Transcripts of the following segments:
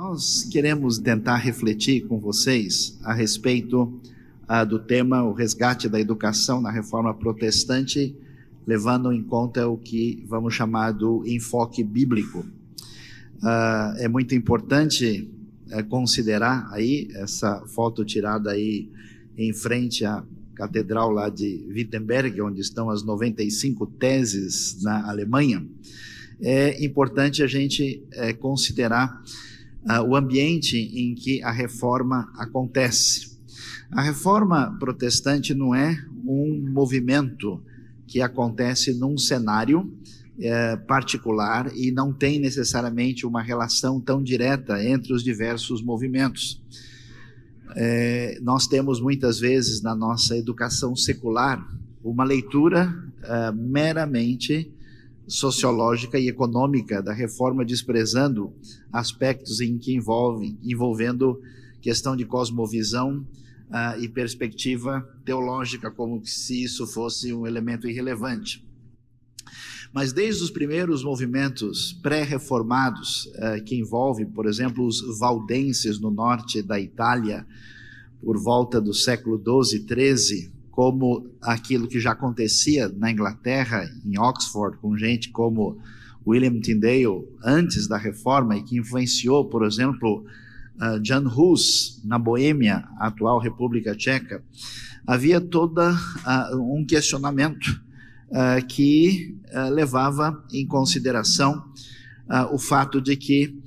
Nós queremos tentar refletir com vocês a respeito ah, do tema o resgate da educação na reforma protestante, levando em conta o que vamos chamar do enfoque bíblico. Ah, é muito importante é, considerar aí essa foto tirada aí em frente à catedral lá de Wittenberg, onde estão as 95 teses na Alemanha. É importante a gente é, considerar uh, o ambiente em que a reforma acontece. A reforma protestante não é um movimento que acontece num cenário é, particular e não tem necessariamente uma relação tão direta entre os diversos movimentos. É, nós temos muitas vezes na nossa educação secular uma leitura é, meramente sociológica e econômica da reforma, desprezando aspectos em que envolvem, envolvendo questão de cosmovisão uh, e perspectiva teológica, como se isso fosse um elemento irrelevante. Mas desde os primeiros movimentos pré-reformados, uh, que envolvem, por exemplo, os valdenses no norte da Itália, por volta do século 12, 13, como aquilo que já acontecia na Inglaterra, em Oxford, com gente como William Tyndale antes da reforma e que influenciou, por exemplo, uh, Jan Hus na Boêmia, atual República Tcheca, havia toda uh, um questionamento uh, que levava em consideração o fato de que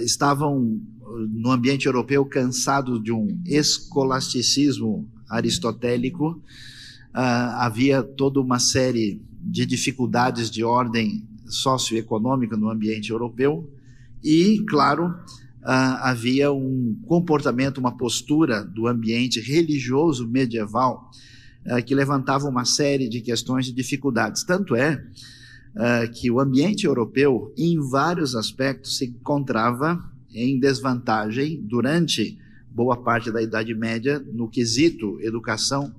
estavam no ambiente europeu cansados de um escolasticismo aristotélico, havia toda uma série de dificuldades de ordem socioeconômica no ambiente europeu e, claro, havia um comportamento, uma postura do ambiente religioso medieval uh, que levantava uma série de questões de dificuldades. Tanto é que o ambiente europeu, em vários aspectos, se encontrava em desvantagem durante boa parte da Idade Média no quesito educação,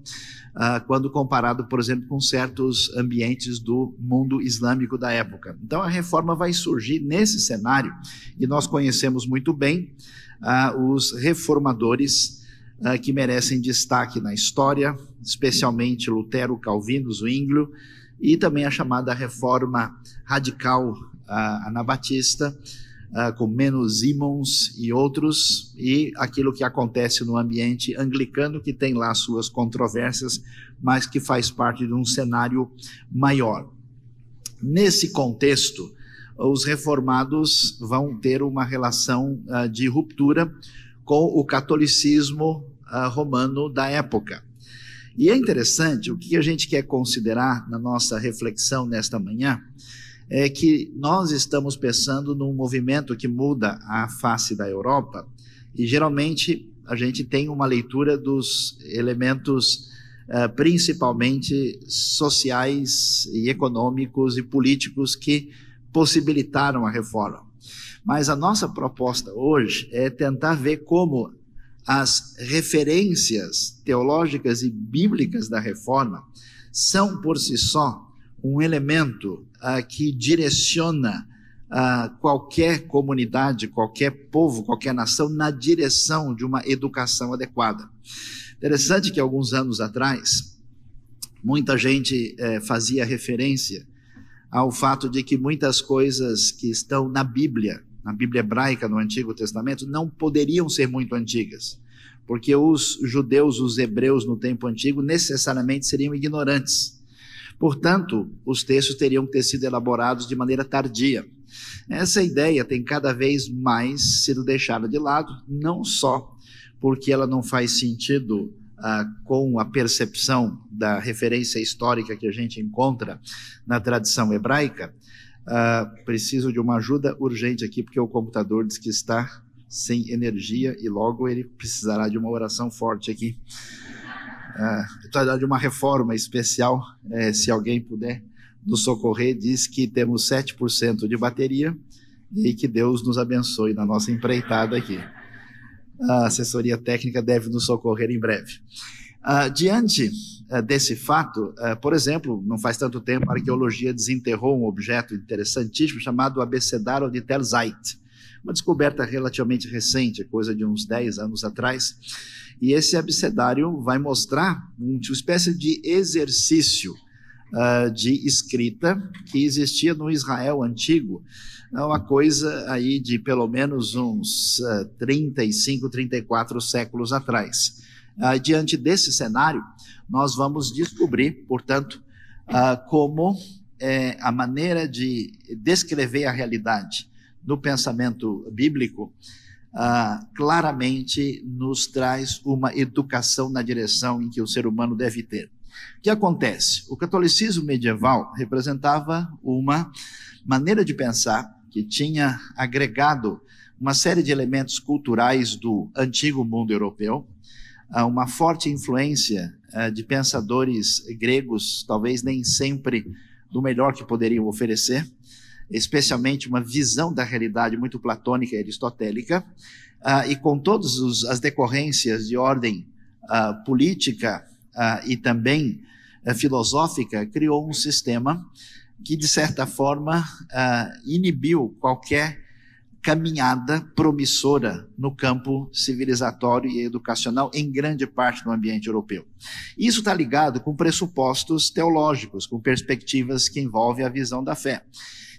uh, quando comparado, por exemplo, com certos ambientes do mundo islâmico da época. Então a reforma vai surgir nesse cenário e nós conhecemos muito bem uh, os reformadores uh, que merecem destaque na história, especialmente Lutero, Calvino, Zwinglio e também a chamada reforma radical anabatista uh, com Menos Simons e outros, e aquilo que acontece no ambiente anglicano, que tem lá suas controvérsias, mas que faz parte de um cenário maior. Nesse contexto, os reformados vão ter uma relação uh, de ruptura com o catolicismo uh, romano da época. E é interessante, o que a gente quer considerar na nossa reflexão nesta manhã é que nós estamos pensando num movimento que muda a face da Europa e geralmente a gente tem uma leitura dos elementos uh, principalmente sociais e econômicos e políticos que possibilitaram a reforma. Mas a nossa proposta hoje é tentar ver como as referências teológicas e bíblicas da reforma são por si só um elemento uh, que direciona uh, qualquer comunidade, qualquer povo, qualquer nação na direção de uma educação adequada. Interessante que alguns anos atrás, muita gente eh, fazia referência ao fato de que muitas coisas que estão na Bíblia, na Bíblia hebraica, no Antigo Testamento, não poderiam ser muito antigas, porque os judeus, os hebreus no tempo antigo, necessariamente seriam ignorantes Portanto, os textos teriam que ter sido elaborados de maneira tardia. Essa ideia tem cada vez mais sido deixada de lado, não só porque ela não faz sentido ah, com a percepção da referência histórica que a gente encontra na tradição hebraica. Ah, preciso de uma ajuda urgente aqui, porque o computador diz que está sem energia e logo ele precisará de uma oração forte aqui de uma reforma especial, é, se alguém puder nos socorrer, diz que temos 7% de bateria e que Deus nos abençoe na nossa empreitada aqui. A assessoria técnica deve nos socorrer em breve. Uh, diante uh, desse fato, uh, por exemplo, não faz tanto tempo a arqueologia desenterrou um objeto interessantíssimo chamado abecedário de Tel Zait. Uma descoberta relativamente recente, coisa de uns 10 anos atrás. E esse abecedário vai mostrar uma espécie de exercício uh, de escrita que existia no Israel antigo, é uma coisa aí de pelo menos uns uh, 35, 34 séculos atrás. Uh, diante desse cenário, nós vamos descobrir, portanto, uh, como é, a maneira de descrever a realidade no pensamento bíblico uh, claramente nos traz uma educação na direção em que o ser humano deve ter. O que acontece? O catolicismo medieval representava uma maneira de pensar que tinha agregado uma série de elementos culturais do antigo mundo europeu, uma forte influência eh, de pensadores gregos, talvez nem sempre do melhor que poderiam oferecer, especialmente uma visão da realidade muito platônica e aristotélica, uh, e com todas as decorrências de ordem uh, política uh, e também filosófica, criou um sistema que, de certa forma, inibiu qualquer caminhada promissora no campo civilizatório e educacional em grande parte do ambiente europeu. Isso está ligado com pressupostos teológicos, com perspectivas que envolvem a visão da fé.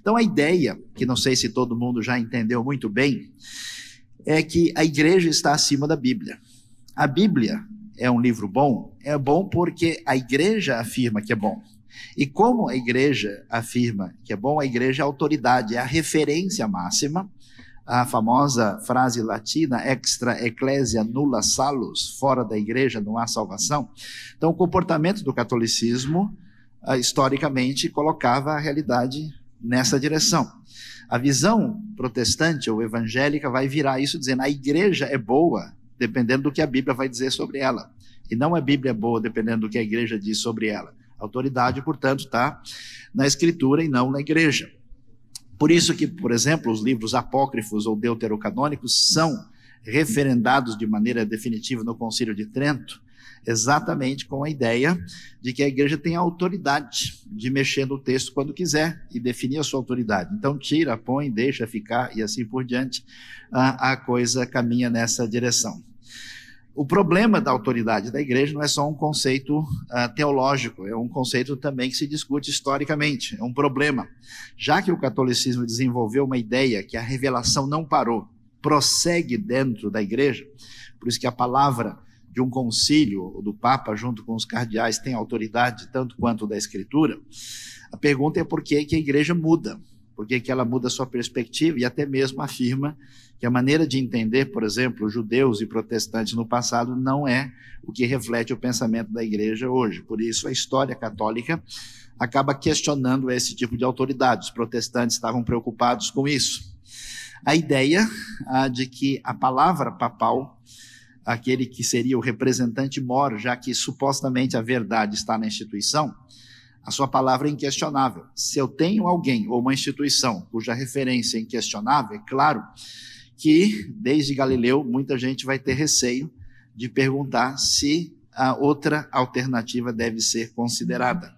Então, a ideia, que não sei se todo mundo já entendeu muito bem, é que a igreja está acima da Bíblia. A Bíblia é um livro bom? É bom porque a igreja afirma que é bom. E como a igreja afirma que é bom, a igreja é a autoridade, é a referência máxima a famosa frase latina extra ecclesia nulla salus, fora da igreja não há salvação. Então, o comportamento do catolicismo, ah, historicamente, colocava a realidade nessa direção. A visão protestante ou evangélica vai virar isso dizendo a igreja é boa, dependendo do que a Bíblia vai dizer sobre ela. E não a Bíblia é boa, dependendo do que a igreja diz sobre ela. A autoridade, portanto, está na escritura e não na igreja. Por isso que, por exemplo, os livros apócrifos ou deuterocanônicos são referendados de maneira definitiva no Concílio de Trento, exatamente com a ideia de que a igreja tem a autoridade de mexer no texto quando quiser e definir a sua autoridade. Então, tira, põe, deixa ficar e assim por diante, a, a coisa caminha nessa direção. O problema da autoridade da igreja não é só um conceito uh, teológico, é um conceito também que se discute historicamente. É um problema. Já que o catolicismo desenvolveu uma ideia que a revelação não parou, prossegue dentro da igreja, por isso que a palavra de um concílio do Papa, junto com os cardeais, tem autoridade tanto quanto da Escritura, a pergunta é por que, que a igreja muda, por que, que ela muda sua perspectiva e até mesmo afirma que a maneira de entender, por exemplo, judeus e protestantes no passado não é o que reflete o pensamento da igreja hoje. Por isso, a história católica acaba questionando esse tipo de autoridade. Os protestantes estavam preocupados com isso. A ideia ah, de que a palavra papal, aquele que seria o representante mor, já que supostamente a verdade está na instituição, a sua palavra é inquestionável. Se eu tenho alguém ou uma instituição cuja referência é inquestionável, é claro que, desde Galileu, muita gente vai ter receio de perguntar se a outra alternativa deve ser considerada.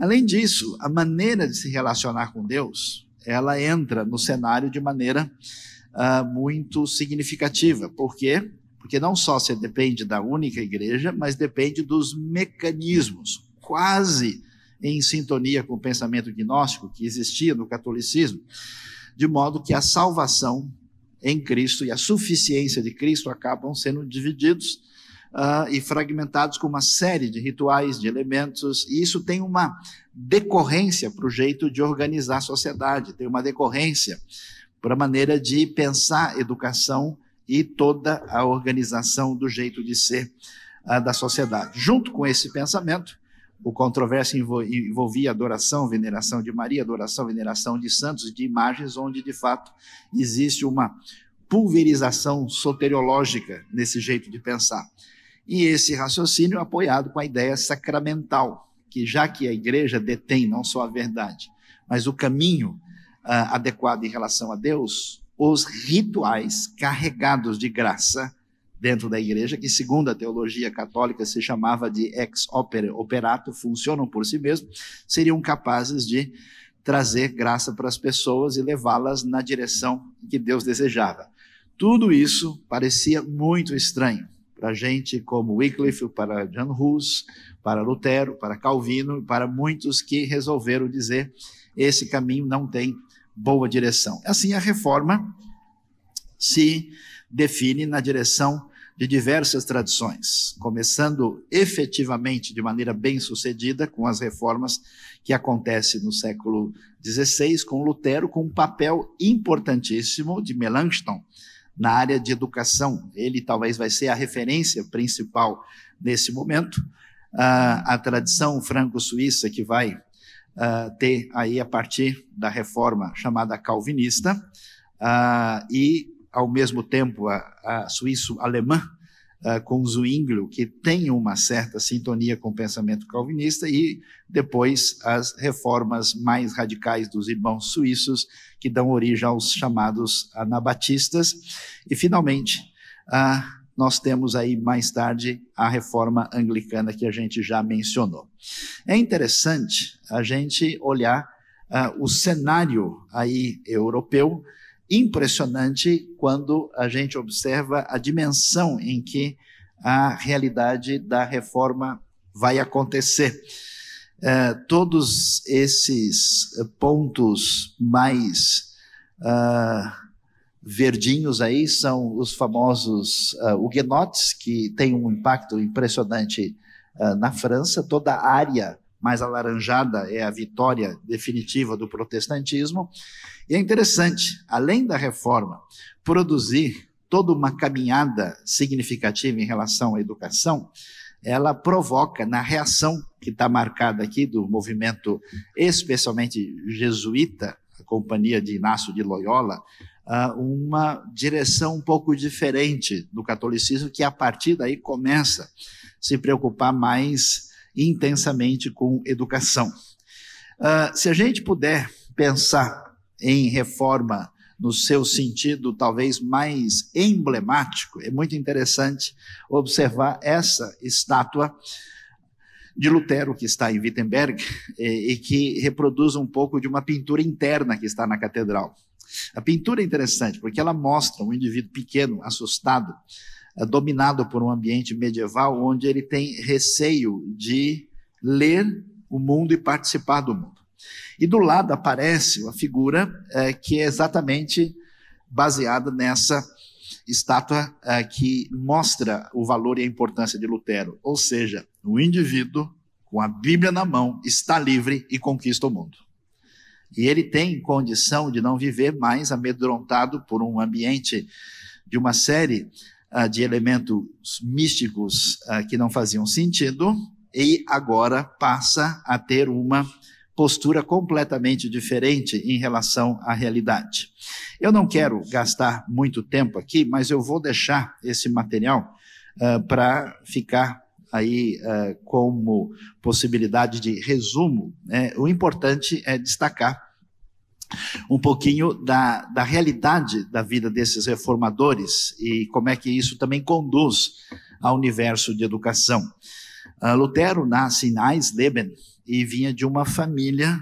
Além disso, a maneira de se relacionar com Deus, ela entra no cenário de maneira uh, muito significativa. Por quê? Porque não só você depende da única igreja, mas depende dos mecanismos, quase em sintonia com o pensamento gnóstico que existia no catolicismo, de modo que a salvação em Cristo e a suficiência de Cristo acabam sendo divididos uh, e fragmentados com uma série de rituais, de elementos, e isso tem uma decorrência para o jeito de organizar a sociedade, tem uma decorrência para a maneira de pensar educação e toda a organização do jeito de ser uh, da sociedade. Junto com esse pensamento, o controvérsia envolvia adoração, veneração de Maria, adoração, veneração de santos, de imagens, onde de fato existe uma pulverização soteriológica nesse jeito de pensar. E esse raciocínio apoiado com a ideia sacramental, que já que a igreja detém não só a verdade, mas o caminho uh, adequado em relação a Deus, os rituais carregados de graça dentro da igreja, que segundo a teologia católica se chamava de ex opere operato, funcionam por si mesmos, seriam capazes de trazer graça para as pessoas e levá-las na direção que Deus desejava. Tudo isso parecia muito estranho para gente como Wycliffe, para John Hus, para Lutero, para Calvino, para muitos que resolveram dizer esse caminho não tem boa direção. Assim, a reforma se define na direção de diversas tradições, começando efetivamente de maneira bem sucedida com as reformas que acontecem no século XVI, com Lutero, com um papel importantíssimo de Melanchthon na área de educação. Ele talvez vai ser a referência principal nesse momento. Uh, a tradição franco-suíça que vai uh, ter aí a partir da reforma chamada calvinista uh, e ao mesmo tempo a, a suíço-alemã, uh, com Zwinglio, que tem uma certa sintonia com o pensamento calvinista, e depois as reformas mais radicais dos irmãos suíços, que dão origem aos chamados anabatistas, e finalmente, uh, nós temos aí mais tarde a reforma anglicana que a gente já mencionou. É interessante a gente olhar uh, o cenário aí europeu impressionante quando a gente observa a dimensão em que a realidade da reforma vai acontecer. É, todos esses pontos mais uh, verdinhos aí são os famosos uh, huguenotes, que têm um impacto impressionante uh, na França. Toda a área mais alaranjada é a vitória definitiva do protestantismo. E é interessante, além da reforma produzir toda uma caminhada significativa em relação à educação, ela provoca na reação que está marcada aqui do movimento, especialmente jesuíta, a companhia de Inácio de Loyola, uma direção um pouco diferente do catolicismo, que a partir daí começa a se preocupar mais intensamente com educação. Uh, se a gente puder pensar em reforma no seu sentido talvez mais emblemático, é muito interessante observar essa estátua de Lutero que está em Wittenberg e, e que reproduz um pouco de uma pintura interna que está na catedral. A pintura é interessante porque ela mostra um indivíduo pequeno, assustado, é dominado por um ambiente medieval onde ele tem receio de ler o mundo e participar do mundo. E do lado aparece uma figura é, que é exatamente baseada nessa estátua é, que mostra o valor e a importância de Lutero. Ou seja, o indivíduo com a Bíblia na mão está livre e conquista o mundo. E ele tem condição de não viver mais amedrontado por um ambiente de uma série uh, de elementos místicos uh, que não faziam sentido, e agora passa a ter uma postura completamente diferente em relação à realidade. Eu não quero gastar muito tempo aqui, mas eu vou deixar esse material uh, para ficar aí uh, como possibilidade de resumo. Né? O importante é destacar um pouquinho da, da realidade da vida desses reformadores e como é que isso também conduz ao universo de educação. Uh, Lutero nasce em Eisleben e vinha de uma família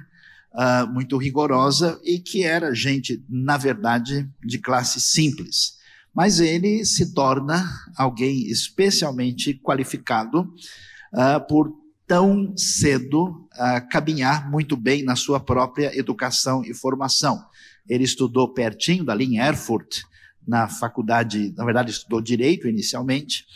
uh, muito rigorosa e que era gente, na verdade, de classe simples. Mas ele se torna alguém especialmente qualificado uh, por tão cedo uh, caminhar muito bem na sua própria educação e formação. Ele estudou pertinho dali em Erfurt, na faculdade, na verdade estudou direito inicialmente,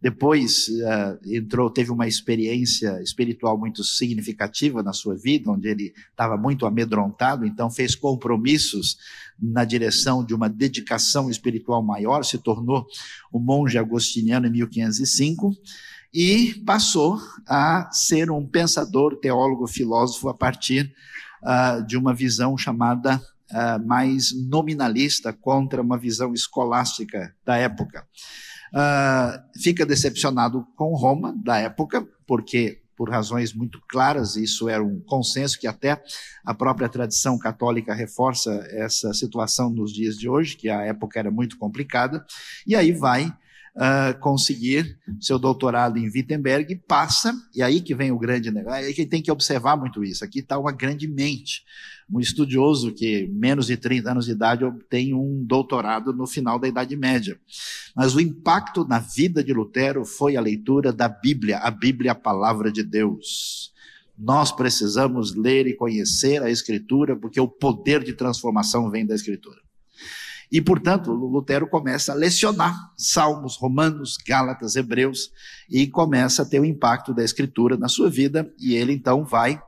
depois uh, entrou, teve uma experiência espiritual muito significativa na sua vida, onde ele estava muito amedrontado, então fez compromissos na direção de uma dedicação espiritual maior, se tornou um monge agostiniano em 1505 e passou a ser um pensador, teólogo, filósofo a partir uh, de uma visão chamada uh, mais nominalista contra uma visão escolástica da época. Uh, fica decepcionado com Roma da época, porque por razões muito claras, isso era um consenso que até a própria tradição católica reforça essa situação nos dias de hoje, que a época era muito complicada, e aí vai uh, conseguir seu doutorado em Wittenberg, passa, e aí que vem o grande negócio, aí que tem que observar muito isso. Aqui está uma grande mente. Um estudioso que, menos de 30 anos de idade, obtém um doutorado no final da Idade Média. Mas o impacto na vida de Lutero foi a leitura da Bíblia, a Bíblia, a palavra de Deus. Nós precisamos ler e conhecer a Escritura, porque o poder de transformação vem da Escritura. E, portanto, Lutero começa a lecionar Salmos, Romanos, Gálatas, Hebreus, e começa a ter o impacto da Escritura na sua vida, e ele então vai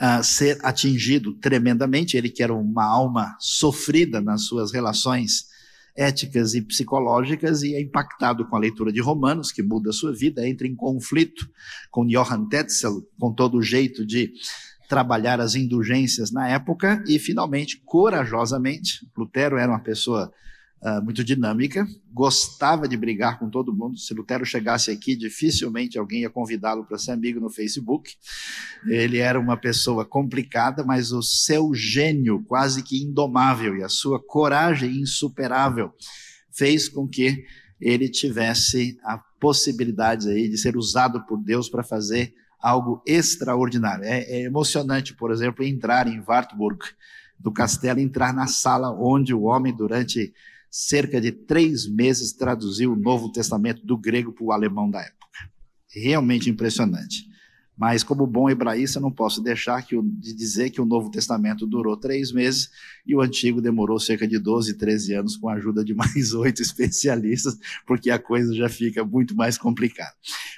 uh, ser atingido tremendamente. Ele que era uma alma sofrida nas suas relações éticas e psicológicas e é impactado com a leitura de Romanos, que muda a sua vida, entra em conflito com Johann Tetzel, com todo o jeito de trabalhar as indulgências na época e, finalmente, corajosamente, Lutero era uma pessoa uh, muito dinâmica, gostava de brigar com todo mundo. Se Lutero chegasse aqui, dificilmente alguém ia convidá-lo para ser amigo no Facebook. Ele era uma pessoa complicada, mas o seu gênio quase que indomável e a sua coragem insuperável fez com que ele tivesse a possibilidade aí de ser usado por Deus para fazer algo extraordinário. É, é, emocionante, por exemplo, entrar em Wartburg do castelo, entrar na sala onde o homem, durante cerca de três meses, traduziu o Novo Testamento do grego para o alemão da época. Realmente impressionante. Mas, como bom hebraísta, não posso deixar que, de dizer que o Novo Testamento durou três meses e o Antigo demorou cerca de 12, 13 anos, com a ajuda de mais oito especialistas, porque a coisa já fica muito mais complicada.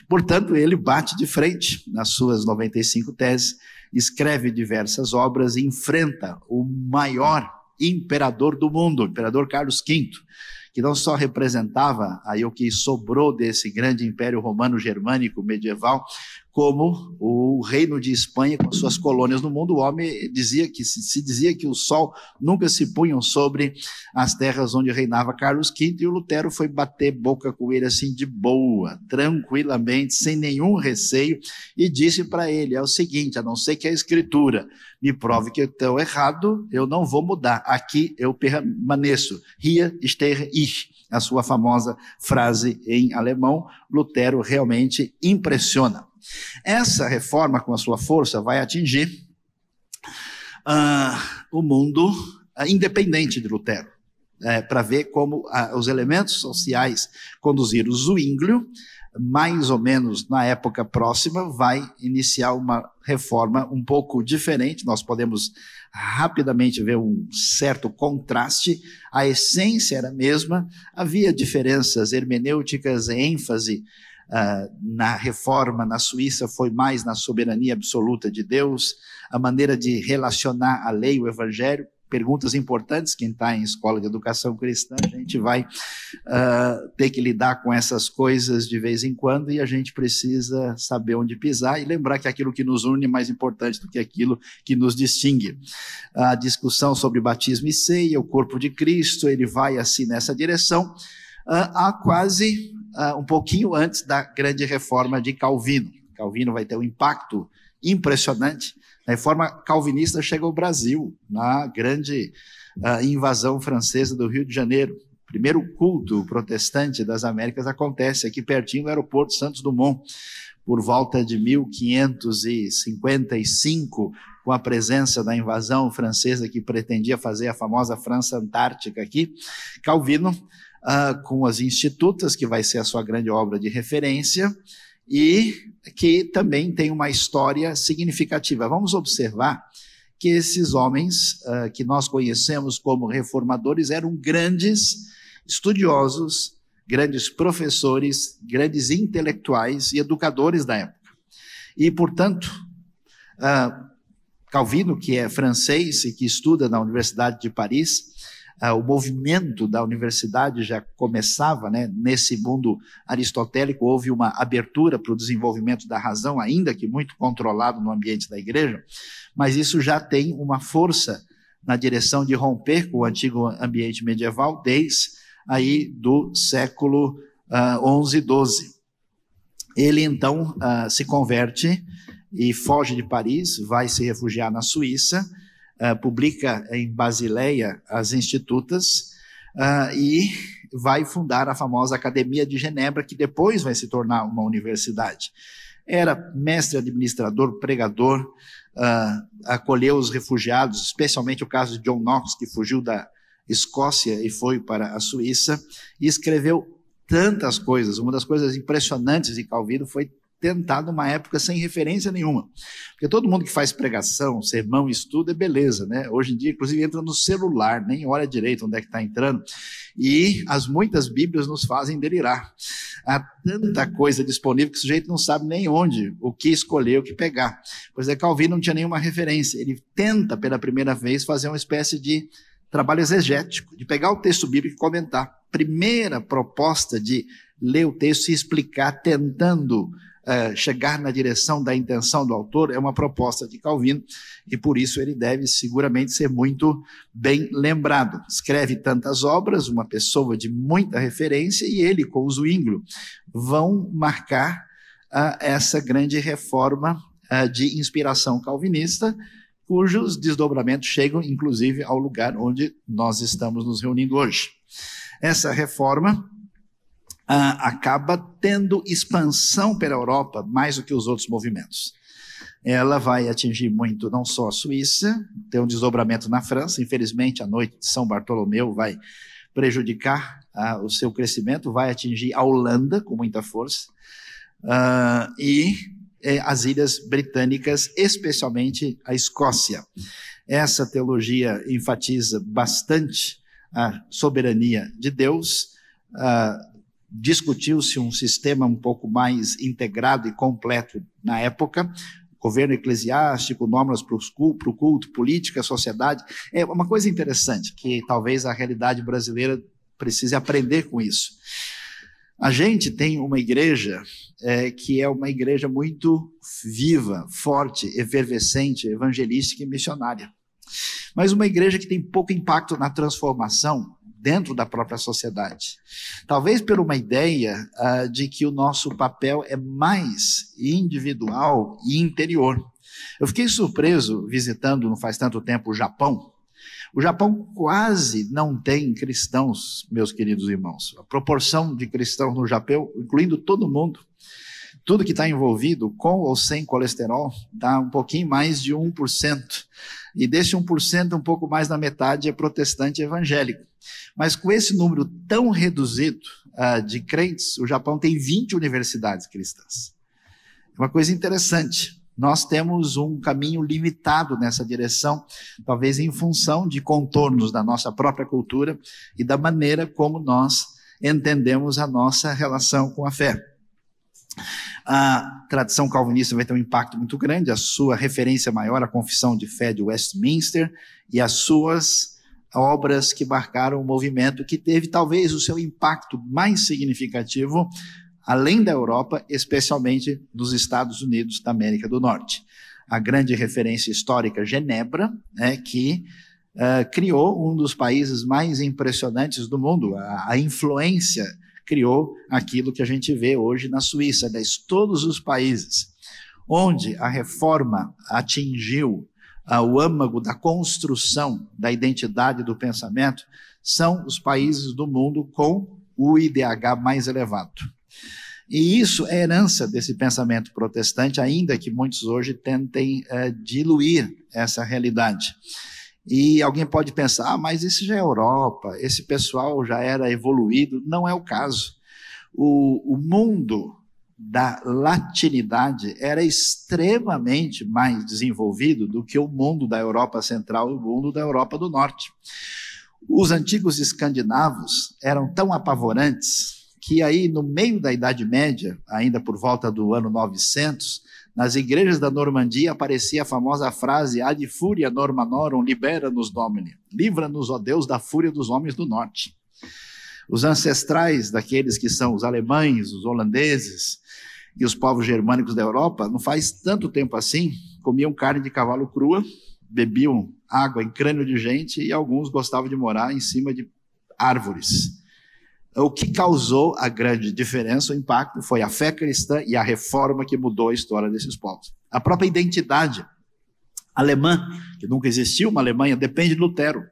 Portanto, ele bate de frente nas suas 95 teses, escreve diversas obras e enfrenta o maior imperador do mundo, o imperador Carlos V que não só representava aí o que sobrou desse grande império romano germânico medieval, como o reino de Espanha com suas colônias no mundo. O homem dizia que se dizia que o sol nunca se punha sobre as terras onde reinava Carlos V e o Lutero foi bater boca com ele assim de boa, tranquilamente, sem nenhum receio e disse para ele: é o seguinte, a não ser que a escritura me prove que eu estou errado, eu não vou mudar. Aqui eu permaneço. Hier stehe ich a sua famosa frase em alemão, Lutero realmente impressiona. Essa reforma, com a sua força, vai atingir uh, o mundo uh, independente de Lutero, é, para ver como uh, os elementos sociais conduziram o Zwinglio, mais ou menos na época próxima, vai iniciar uma reforma um pouco diferente. Nós podemos rapidamente ver um certo contraste. A essência era a mesma, havia diferenças hermenêuticas, ênfase Uh, na reforma na Suíça foi mais na soberania absoluta de Deus, a maneira de relacionar a lei, o evangelho, perguntas importantes. Quem está em escola de educação cristã, a gente vai uh, ter que lidar com essas coisas de vez em quando e a gente precisa saber onde pisar e lembrar que aquilo que nos une é mais importante do que aquilo que nos distingue. A discussão sobre batismo e ceia, o corpo de Cristo, ele vai assim nessa direção. Uh, há quase uh, um pouquinho antes da grande reforma de Calvino. Calvino vai ter um impacto impressionante. A reforma calvinista chega ao Brasil, na grande uh, invasão francesa do Rio de Janeiro. O primeiro culto protestante das Américas acontece aqui pertinho do aeroporto Santos Dumont, por volta de 1555, com a presença da invasão francesa que pretendia fazer a famosa França Antártica aqui. Calvino uh, com as Institutas, que vai ser a sua grande obra de referência, e que também tem uma história significativa. Vamos observar que esses homens uh, que nós conhecemos como reformadores eram grandes estudiosos, grandes professores, grandes intelectuais e educadores da época. E, portanto, uh, Calvino, que é francês e que estuda na Universidade de Paris, ah, o movimento da universidade já começava, né, nesse mundo aristotélico, houve uma abertura para o desenvolvimento da razão, ainda que muito controlado no ambiente da igreja, mas isso já tem uma força na direção de romper com o antigo ambiente medieval desde aí do século uh, 11, 12. Ele então uh, se converte e foge de Paris, vai se refugiar na Suíça, uh, publica em Basileia as Institutas, uh, e vai fundar a famosa Academia de Genebra, que depois vai se tornar uma universidade. Era mestre administrador, pregador, uh, acolheu os refugiados, especialmente o caso de John Knox, que fugiu da Escócia e foi para a Suíça, e escreveu tantas coisas. Uma das coisas impressionantes de Calvino foi tentar numa época sem referência nenhuma. Porque todo mundo que faz pregação, sermão, estudo é beleza, né? Hoje em dia, inclusive, entra no celular, nem olha direito onde é que está entrando. E as muitas Bíblias nos fazem delirar. Há tanta coisa disponível que o sujeito não sabe nem onde, o que escolher, o que pegar. Pois é, Calvino não tinha nenhuma referência. Ele tenta, pela primeira vez, fazer uma espécie de trabalho exegético, de pegar o texto bíblico e comentar. Primeira proposta de ler o texto e explicar, tentando uh, chegar na direção da intenção do autor, é uma proposta de Calvino, e por isso ele deve seguramente ser muito bem lembrado. Escreve tantas obras, uma pessoa de muita referência, e ele, com o Zwinglio, vão marcar uh, essa grande reforma uh, de inspiração calvinista, cujos desdobramentos chegam, inclusive, ao lugar onde nós estamos nos reunindo hoje. Essa reforma ah, acaba tendo expansão pela Europa mais do que os outros movimentos. Ela vai atingir muito não só a Suíça, tem um desdobramento na França, infelizmente a noite de São Bartolomeu vai prejudicar ah, o seu crescimento, vai atingir a Holanda com muita força, ah, e eh, as ilhas britânicas, especialmente a Escócia. Essa teologia enfatiza bastante a soberania de Deus, uh, discutiu-se um sistema um pouco mais integrado e completo na época, governo eclesiástico, normas para o culto, política, sociedade. É uma coisa interessante que talvez a realidade brasileira precise aprender com isso. A gente tem uma igreja é, que é uma igreja muito viva, forte, efervescente, evangelística e missionária. Mas uma igreja que tem pouco impacto na transformação dentro da própria sociedade. Talvez por uma ideia uh, de que o nosso papel é mais individual e interior. Eu fiquei surpreso visitando, não faz tanto tempo, o Japão. O Japão quase não tem cristãos, meus queridos irmãos. A proporção de cristãos no Japão, incluindo todo mundo, tudo que está envolvido, com ou sem colesterol, dá um pouquinho mais de 1%. E desse 1%, um pouco mais da metade é protestante evangélico. Mas com esse número tão reduzido uh, de crentes, o Japão tem 20 universidades cristãs. É uma coisa interessante. Nós temos um caminho limitado nessa direção, talvez em função de contornos da nossa própria cultura e da maneira como nós entendemos a nossa relação com a fé. A tradição calvinista vai ter um impacto muito grande, a sua referência maior, a Confissão de Fé de Westminster, e as suas obras que marcaram o movimento que teve talvez o seu impacto mais significativo além da Europa, especialmente nos Estados Unidos da América do Norte. A grande referência histórica Genebra, né, que uh, criou um dos países mais impressionantes do mundo. A, a, influência criou aquilo que a gente vê hoje na Suíça, aliás, todos os países onde a reforma atingiu o âmago da construção da identidade do pensamento são os países do mundo com o IDH mais elevado. E isso é herança desse pensamento protestante, ainda que muitos hoje tentem é, diluir essa realidade. E alguém pode pensar, ah, mas isso já é Europa, esse pessoal já era evoluído. Não é o caso. O, o mundo da latinidade era extremamente mais desenvolvido do que o mundo da Europa Central e o mundo da Europa do Norte. Os antigos escandinavos eram tão apavorantes que aí no meio da Idade Média, ainda por volta do ano 900, nas igrejas da Normandia aparecia a famosa frase ad furia normanorum libera-nos domine, livra-nos, ó Deus, da fúria dos homens do norte. Os ancestrais daqueles que são os alemães, os holandeses, e os povos germânicos da Europa, não faz tanto tempo assim, comiam carne de cavalo crua, bebiam água em crânio de gente e alguns gostavam de morar em cima de árvores. O que causou a grande diferença, o impacto, foi a fé cristã e a reforma que mudou a história desses povos. A própria identidade alemã, que nunca existiu uma Alemanha, depende de Lutero.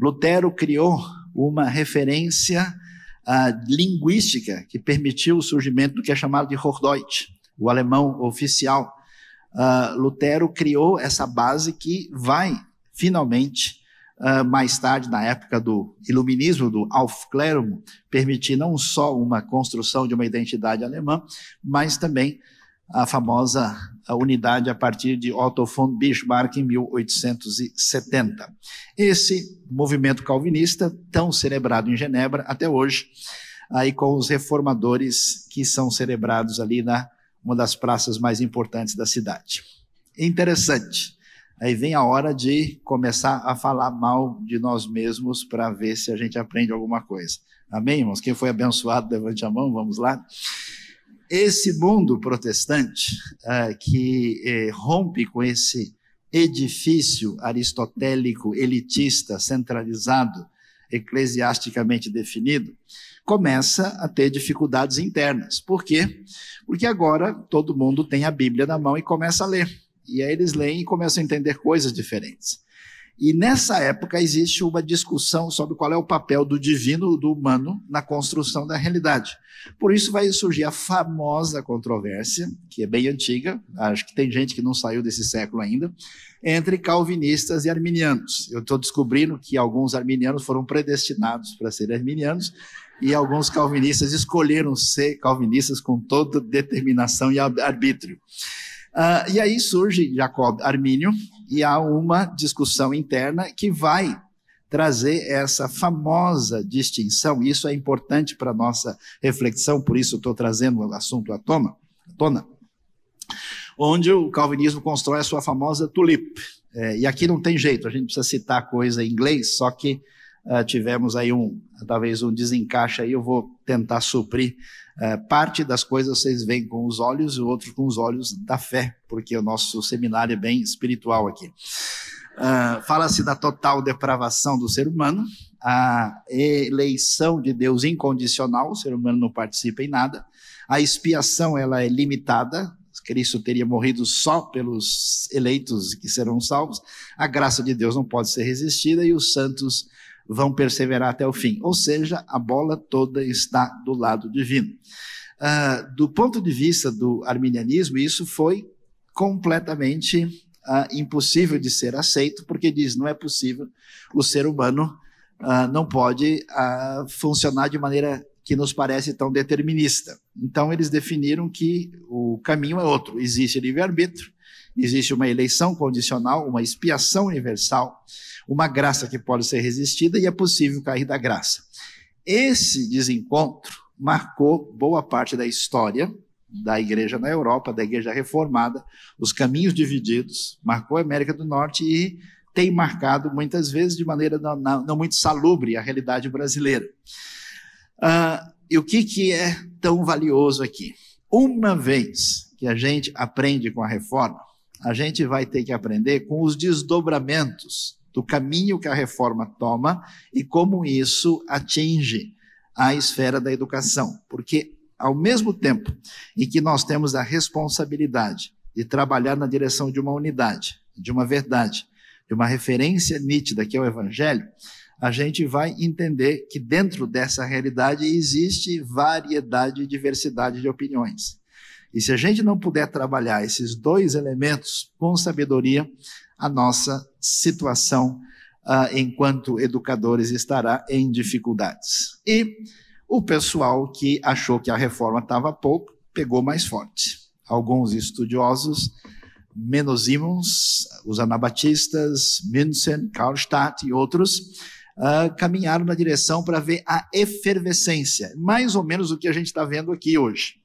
Lutero criou uma referência uh, linguística que permitiu o surgimento do que é chamado de Hochdeutsch, o alemão oficial. Uh, Lutero criou essa base que vai, finalmente, uh, mais tarde, na época do iluminismo, do Aufklärung, permitir não só uma construção de uma identidade alemã, mas também a famosa unidade a partir de Otto von Bismarck em 1870. Esse movimento calvinista, tão celebrado em Genebra até hoje, aí com os reformadores que são celebrados ali na uma das praças mais importantes da cidade. Interessante. Aí vem a hora de começar a falar mal de nós mesmos para ver se a gente aprende alguma coisa. Amém, irmãos? Quem foi abençoado, levante a mão, vamos lá. Esse mundo protestante uh, que eh, rompe com esse edifício aristotélico, elitista, centralizado, eclesiasticamente definido, começa a ter dificuldades internas. Por quê? Porque agora todo mundo tem a Bíblia na mão e começa a ler. E aí eles leem e começam a entender coisas diferentes. E nessa época existe uma discussão sobre qual é o papel do divino, do humano, na construção da realidade. Por isso vai surgir a famosa controvérsia, que é bem antiga, acho que tem gente que não saiu desse século ainda, entre calvinistas e arminianos. Eu estou descobrindo que alguns arminianos foram predestinados para serem arminianos e alguns calvinistas escolheram ser calvinistas com toda determinação e arbítrio. Uh, e aí surge Jacob Armínio e há uma discussão interna que vai trazer essa famosa distinção. Isso é importante para nossa reflexão, por isso estou trazendo o assunto à tona, à tona, onde o calvinismo constrói a sua famosa tulip. É, e aqui não tem jeito, a gente precisa citar coisa em inglês, só que uh, tivemos aí um, talvez um desencaixe aí, eu vou tentar suprir parte das coisas vocês veem com os olhos e outro com os olhos da fé, porque o nosso seminário é bem espiritual aqui. Uh, Fala-se da total depravação do ser humano, a eleição de Deus incondicional, o ser humano não participa em nada, a expiação ela é limitada, Cristo teria morrido só pelos eleitos que serão salvos, a graça de Deus não pode ser resistida e os santos vão perseverar até o fim. Ou seja, a bola toda está do lado divino. Uh, do ponto de vista do arminianismo, isso foi completamente uh, impossível de ser aceito, porque diz não é possível, o ser humano uh, não pode funcionar de maneira que nos parece tão determinista. Então, eles definiram que o caminho é outro: existe livre-arbítrio, existe uma eleição condicional, uma expiação universal uma graça que pode ser resistida e é possível cair da graça. Esse desencontro marcou boa parte da história da igreja na Europa, da igreja reformada, os caminhos divididos, marcou a América do Norte e tem marcado muitas vezes de maneira não, não, não muito salubre a realidade brasileira. Uh, e o que, que é tão valioso aqui? Uma vez que a gente aprende com a reforma, a gente vai ter que aprender com os desdobramentos do caminho que a reforma toma e como isso atinge a esfera da educação. Porque, ao mesmo tempo em que nós temos a responsabilidade de trabalhar na direção de uma unidade, de uma verdade, de uma referência nítida que é o Evangelho, a gente vai entender que dentro dessa realidade existe variedade e diversidade de opiniões. E se a gente não puder trabalhar esses dois elementos com sabedoria, a nossa situação uh, enquanto educadores estará em dificuldades. E o pessoal que achou que a reforma estava pouco, pegou mais forte. Alguns estudiosos, Menos os anabatistas, München, Karlstadt e outros, uh, caminharam na direção para ver a efervescência, mais ou menos o que a gente está vendo aqui hoje.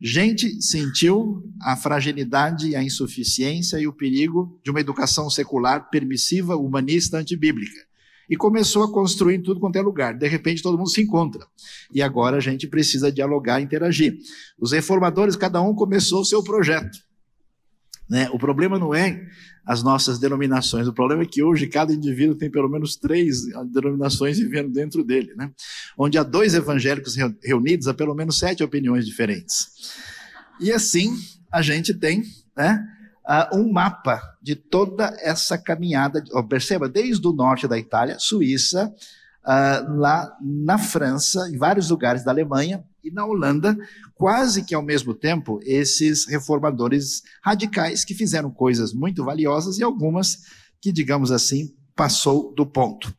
Gente sentiu a fragilidade, a insuficiência e o perigo de uma educação secular, permissiva, humanista, antibíblica. E começou a construir em tudo quanto é lugar. De repente, todo mundo se encontra. E agora a gente precisa dialogar, interagir. Os reformadores, cada um começou o seu projeto. Né? O problema não é as nossas denominações, o problema é que hoje cada indivíduo tem pelo menos três denominações vivendo dentro dele. Né? Onde há dois evangélicos reunidos, há pelo menos sete opiniões diferentes. E assim a gente tem né, um mapa de toda essa caminhada. Perceba, desde o norte da Itália, Suíça, uh, lá na França, em vários lugares da Alemanha e na Holanda, quase que ao mesmo tempo, esses reformadores radicais que fizeram coisas muito valiosas e algumas que, digamos assim, passou do ponto.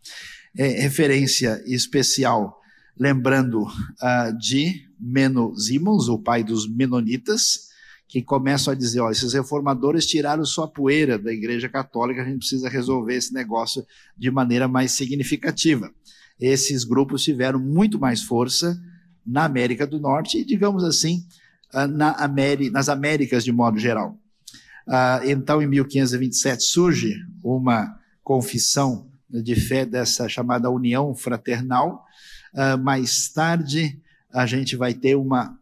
É, referência especial, lembrando uh, de Meno Simons, o pai dos Menonitas, que começam a dizer: olha, esses reformadores tiraram sua poeira da Igreja Católica, a gente precisa resolver esse negócio de maneira mais significativa. Esses grupos tiveram muito mais força na América do Norte e, digamos assim, ah, na nas Américas de modo geral. Ah, então, em 1527, surge uma confissão de fé dessa chamada União Fraternal. Ah, mais tarde, a gente vai ter uma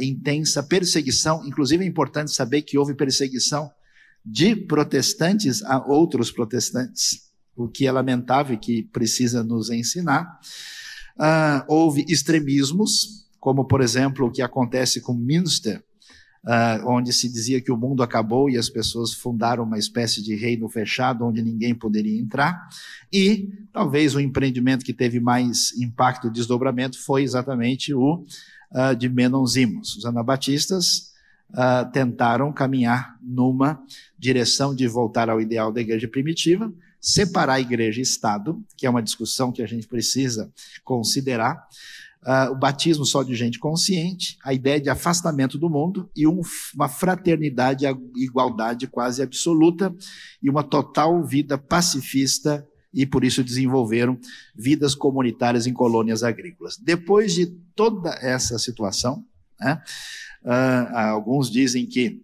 intensa perseguição, inclusive é importante saber que houve perseguição de protestantes a outros protestantes, o que é lamentável e que precisa nos ensinar. Uh, houve extremismos, como por exemplo o que acontece com Münster, uh, onde se dizia que o mundo acabou e as pessoas fundaram uma espécie de reino fechado onde ninguém poderia entrar. E talvez o empreendimento que teve mais impacto e desdobramento foi exatamente o uh, de Menon Zimos. Os anabatistas uh, tentaram caminhar numa direção de voltar ao ideal da igreja primitiva, separar igreja e Estado, que é uma discussão que a gente precisa considerar, uh, o batismo só de gente consciente, a ideia de afastamento do mundo e um, uma fraternidade igualdade quase absoluta e uma total vida pacifista e por isso desenvolveram vidas comunitárias em colônias agrícolas. Depois de toda essa situação, né, uh, alguns dizem que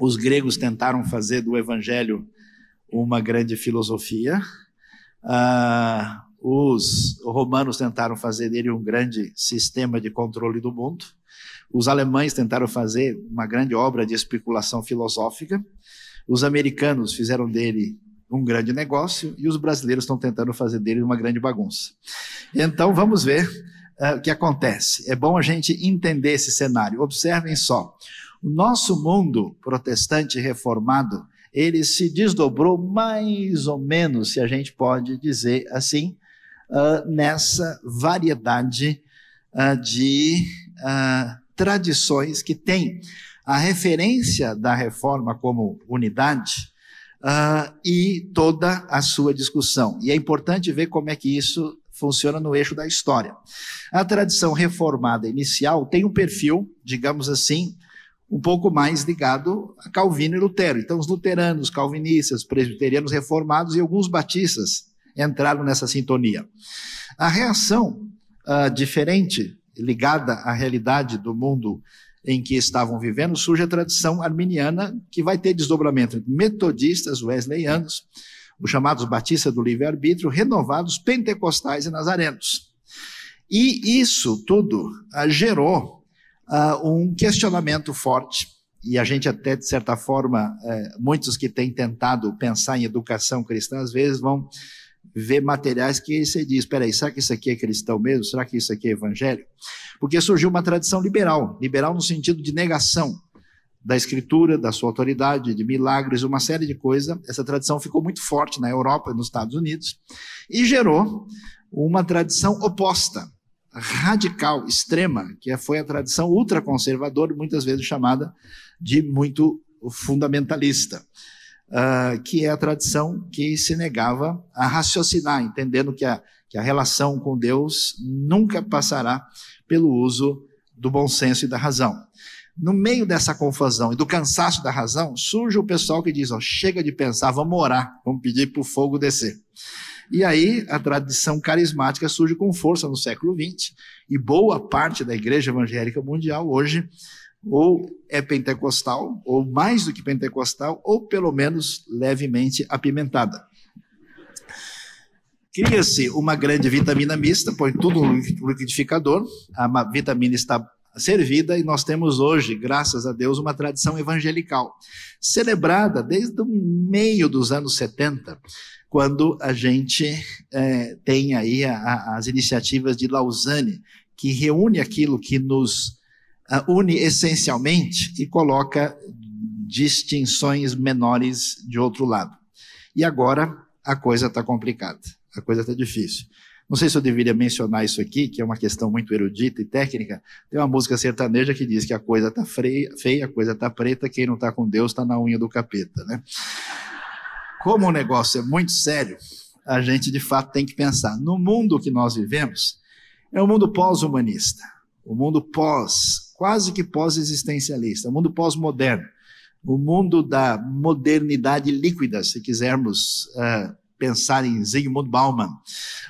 os gregos tentaram fazer do evangelho uma grande filosofia. Uh, os romanos tentaram fazer dele um grande sistema de controle do mundo. Os alemães tentaram fazer uma grande obra de especulação filosófica. Os americanos fizeram dele um grande negócio e os brasileiros estão tentando fazer dele uma grande bagunça. Então vamos ver uh, o que acontece. É bom a gente entender esse cenário. Observem só. O nosso mundo protestante reformado ele se desdobrou mais ou menos, se a gente pode dizer assim, uh, nessa variedade uh, de uh, tradições que tem a referência da reforma como unidade e toda a sua discussão. E é importante ver como é que isso funciona no eixo da história. A tradição reformada inicial tem um perfil, digamos assim, um pouco mais ligado a Calvino e Lutero. Então, os luteranos, calvinistas, presbiterianos reformados e alguns batistas entraram nessa sintonia. A reação uh, diferente, ligada à realidade do mundo em que estavam vivendo, surge a tradição arminiana, que vai ter desdobramento entre metodistas, wesleyanos, os chamados batistas do livre-arbítrio, renovados, pentecostais e nazarenos. E isso tudo uh, gerou uh, um questionamento forte, e a gente até, de certa forma, é, muitos que têm tentado pensar em educação cristã, às vezes vão ver materiais que você diz, espera aí, será que isso aqui é cristão mesmo? Será que isso aqui é evangélico? Porque surgiu uma tradição liberal, liberal no sentido de negação da escritura, da sua autoridade, de milagres, uma série de coisas. Essa tradição ficou muito forte na Europa e nos Estados Unidos e gerou uma tradição oposta, radical, extrema, que foi a tradição ultraconservadora, muitas vezes chamada de muito fundamentalista, uh, que é a tradição que se negava a raciocinar, entendendo que a, que a relação com Deus nunca passará pelo uso do bom senso e da razão. No meio dessa confusão e do cansaço da razão, surge o pessoal que diz: ó, chega de pensar, vamos orar, vamos pedir para o fogo descer. E aí a tradição carismática surge com força no século XX, e boa parte da igreja evangélica mundial hoje ou é pentecostal, ou mais do que pentecostal, ou pelo menos levemente apimentada. Cria-se uma grande vitamina mista, põe tudo no liquidificador, a vitamina está servida e nós temos hoje, graças a Deus, uma tradição evangelical, celebrada desde o meio dos anos 70, quando a gente é, tem aí a, a, as iniciativas de Lausanne, que reúne aquilo que nos uh, une essencialmente e coloca distinções menores de outro lado. E agora a coisa está complicada, a coisa está difícil. Não sei se eu deveria mencionar isso aqui, que é uma questão muito erudita e técnica. Tem uma música sertaneja que diz que a coisa está feia, a coisa está preta, quem não está com Deus está na unha do capeta, né? Como o negócio é muito sério, a gente de fato tem que pensar. No mundo que nós vivemos, é um mundo pós-humanista, o um mundo pós, quase que pós-existencialista, o um mundo pós-moderno, o mundo da modernidade líquida, se quisermos uh, pensar em Zygmunt Bauman,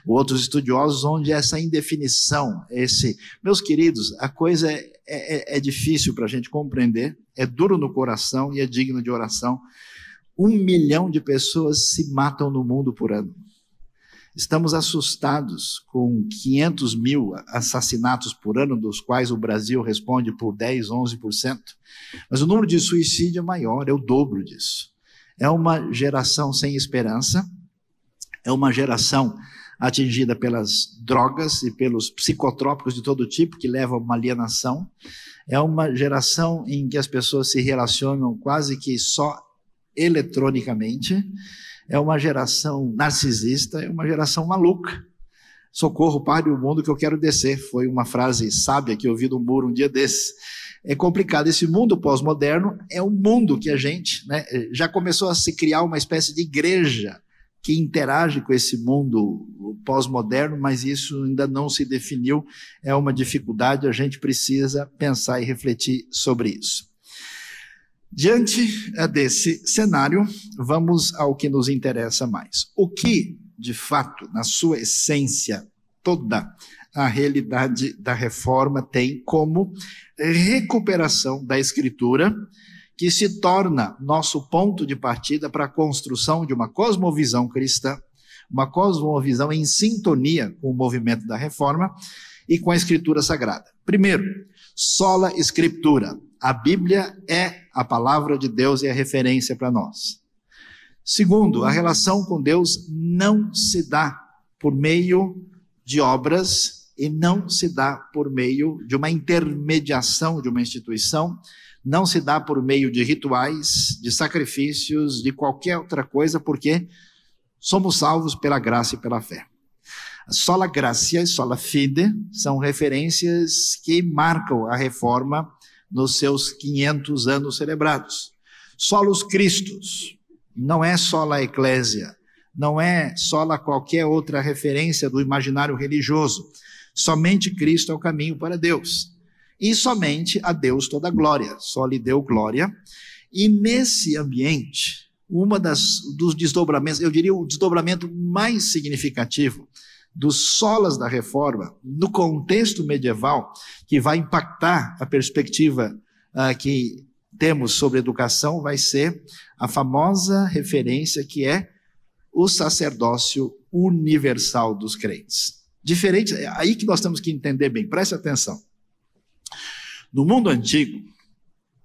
outros estudiosos, onde essa indefinição, esse. Meus queridos, a coisa é, é, é difícil para a gente compreender, é duro no coração e é digno de oração. Um milhão de pessoas se matam no mundo por ano. Estamos assustados com 500 mil assassinatos por ano, dos quais o Brasil responde por 10, 11%. Mas o número de suicídio é maior, é o dobro disso. É uma geração sem esperança, é uma geração atingida pelas drogas e pelos psicotrópicos de todo tipo, que levam a uma alienação. É uma geração em que as pessoas se relacionam quase que só eletronicamente. É uma geração narcisista, é uma geração maluca. Socorro, pare o mundo que eu quero descer. Foi uma frase sábia que eu ouvi no muro um dia desses. É complicado. Esse mundo pós-moderno é um mundo que a gente né, já começou a se criar uma espécie de igreja que interage com esse mundo pós-moderno, mas isso ainda não se definiu, é uma dificuldade, a gente precisa pensar e refletir sobre isso. Diante eh, desse cenário, vamos ao que nos interessa mais. O que, de fato, na sua essência toda, a realidade da reforma tem como recuperação da Escritura que se torna nosso ponto de partida para a construção de uma cosmovisão cristã, uma cosmovisão em sintonia com o movimento da reforma e com a Escritura Sagrada. Primeiro, sola Escritura. A Bíblia é a palavra de Deus e é referência para nós. Segundo, a relação com Deus não se dá por meio de obras e não se dá por meio de uma intermediação de uma instituição não se dá por meio de rituais, de sacrifícios, de qualquer outra coisa, porque somos salvos pela graça e pela fé. Sola gracia e sola fide são referências que marcam a reforma nos seus 500 anos celebrados. Solos Cristos não é sola eclésia, não é sola qualquer outra referência do imaginário religioso. Somente Cristo é o caminho para Deus e somente a Deus toda glória, só lhe deu glória. E nesse ambiente, uma das dos desdobramentos, eu diria o desdobramento mais significativo dos solas da reforma no contexto medieval, que vai impactar a perspectiva uh, que temos sobre educação, vai ser a famosa referência que é o sacerdócio universal dos crentes. Diferente, é aí que nós temos que entender bem, preste atenção. No mundo antigo,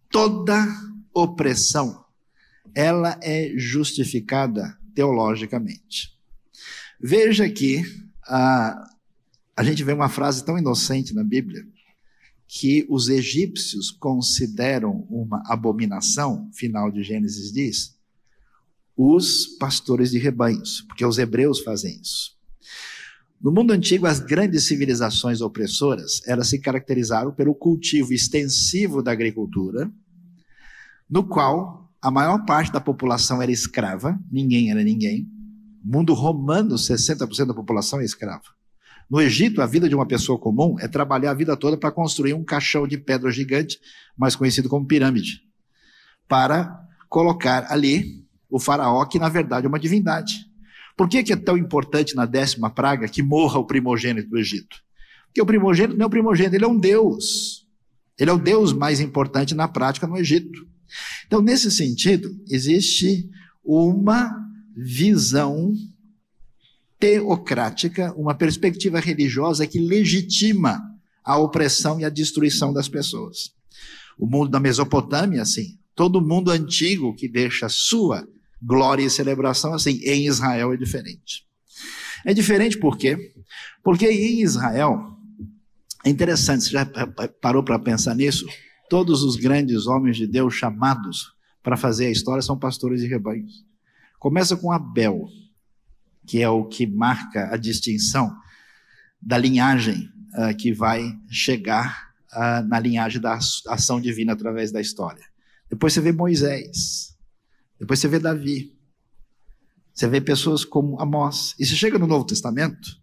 toda opressão ela é justificada teologicamente. Veja que a, a gente vê uma frase tão inocente na Bíblia que os egípcios consideram uma abominação, final de Gênesis diz, os pastores de rebanhos, porque os hebreus fazem isso. No mundo antigo, as grandes civilizações opressoras, elas se caracterizaram pelo cultivo extensivo da agricultura, no qual a maior parte da população era escrava, ninguém era ninguém. Mundo romano, 60% da população é escrava. No Egito, a vida de uma pessoa comum é trabalhar a vida toda para construir um caixão de pedra gigante, mais conhecido como pirâmide, para colocar ali o faraó, que na verdade é uma divindade. Por que, que é tão importante na décima praga que morra o primogênito do Egito? Porque o primogênito não é o primogênito, ele é um Deus. Ele é o Deus mais importante na prática no Egito. Então, nesse sentido, existe uma visão teocrática, uma perspectiva religiosa que legitima a opressão e a destruição das pessoas. O mundo da Mesopotâmia, assim, todo mundo antigo que deixa sua glória e celebração, assim, em Israel é diferente. É diferente por quê? Porque em Israel, é interessante, você já parou para pensar nisso? Todos os grandes homens de Deus chamados para fazer a história são pastores de rebanhos. Começa com Abel, que é o que marca a distinção da linhagem uh, que vai chegar uh, na linhagem da ação divina através da história. Depois você vê Moisés, depois você vê Davi, você vê pessoas como Amós. E você chega no Novo Testamento,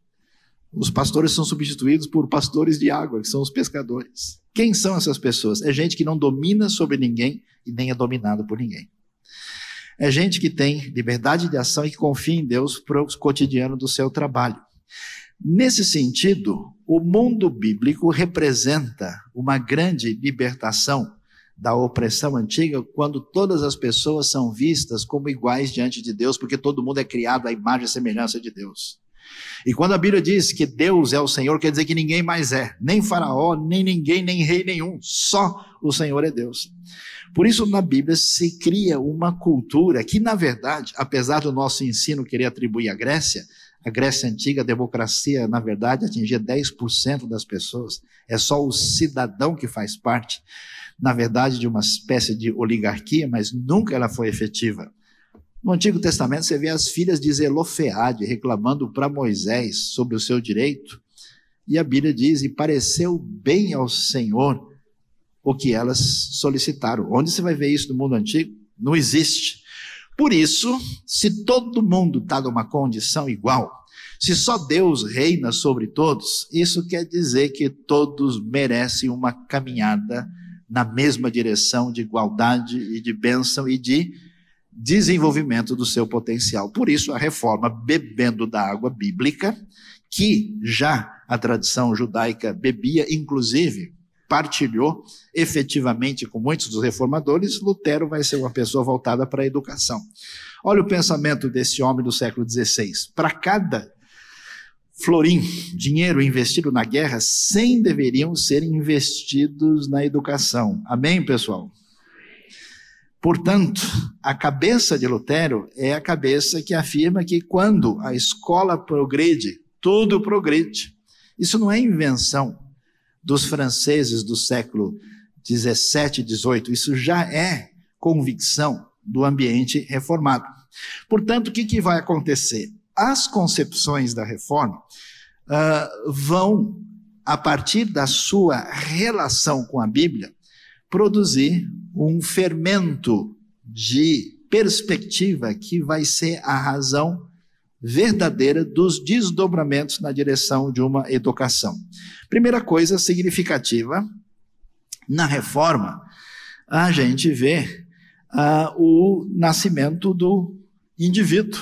os pastores são substituídos por pastores de água, que são os pescadores. Quem são essas pessoas? É gente que não domina sobre ninguém e nem é dominado por ninguém. É gente que tem liberdade de ação e que confia em Deus para o cotidiano do seu trabalho. Nesse sentido, o mundo bíblico representa uma grande libertação da opressão antiga, quando todas as pessoas são vistas como iguais diante de Deus, porque todo mundo é criado à imagem e semelhança de Deus. E quando a Bíblia diz que Deus é o Senhor, quer dizer que ninguém mais é, nem Faraó, nem ninguém, nem rei nenhum, só o Senhor é Deus. Por isso, na Bíblia se cria uma cultura que, na verdade, apesar do nosso ensino querer atribuir à Grécia, a Grécia Antiga, a democracia, na verdade, atingia 10% das pessoas. É só o cidadão que faz parte, na verdade, de uma espécie de oligarquia, mas nunca ela foi efetiva. No Antigo Testamento, você vê as filhas de Zelofeade reclamando para Moisés sobre o seu direito, e a Bíblia diz: E pareceu bem ao Senhor o que elas solicitaram. Onde você vai ver isso no mundo antigo? Não existe. Por isso, se todo mundo está numa condição igual, se só Deus reina sobre todos, isso quer dizer que todos merecem uma caminhada na mesma direção de igualdade e de bênção e de desenvolvimento do seu potencial. Por isso, a reforma bebendo da água bíblica, que já a tradição judaica bebia, inclusive partilhou efetivamente com muitos dos reformadores, Lutero vai ser uma pessoa voltada para a educação. Olha o pensamento desse homem do século XVI. Para cada florim, dinheiro investido na guerra, 100 deveriam ser investidos na educação. Amém, pessoal? Portanto, a cabeça de Lutero é a cabeça que afirma que quando a escola progride, tudo progride. Isso não é invenção dos franceses do século 17 e 18. Isso já é convicção do ambiente reformado. Portanto, o que, que vai acontecer? As concepções da reforma uh, vão, a partir da sua relação com a Bíblia, produzir um fermento de perspectiva que vai ser a razão verdadeira dos desdobramentos na direção de uma educação. Primeira coisa significativa, na reforma, a gente vê uh, o nascimento do indivíduo.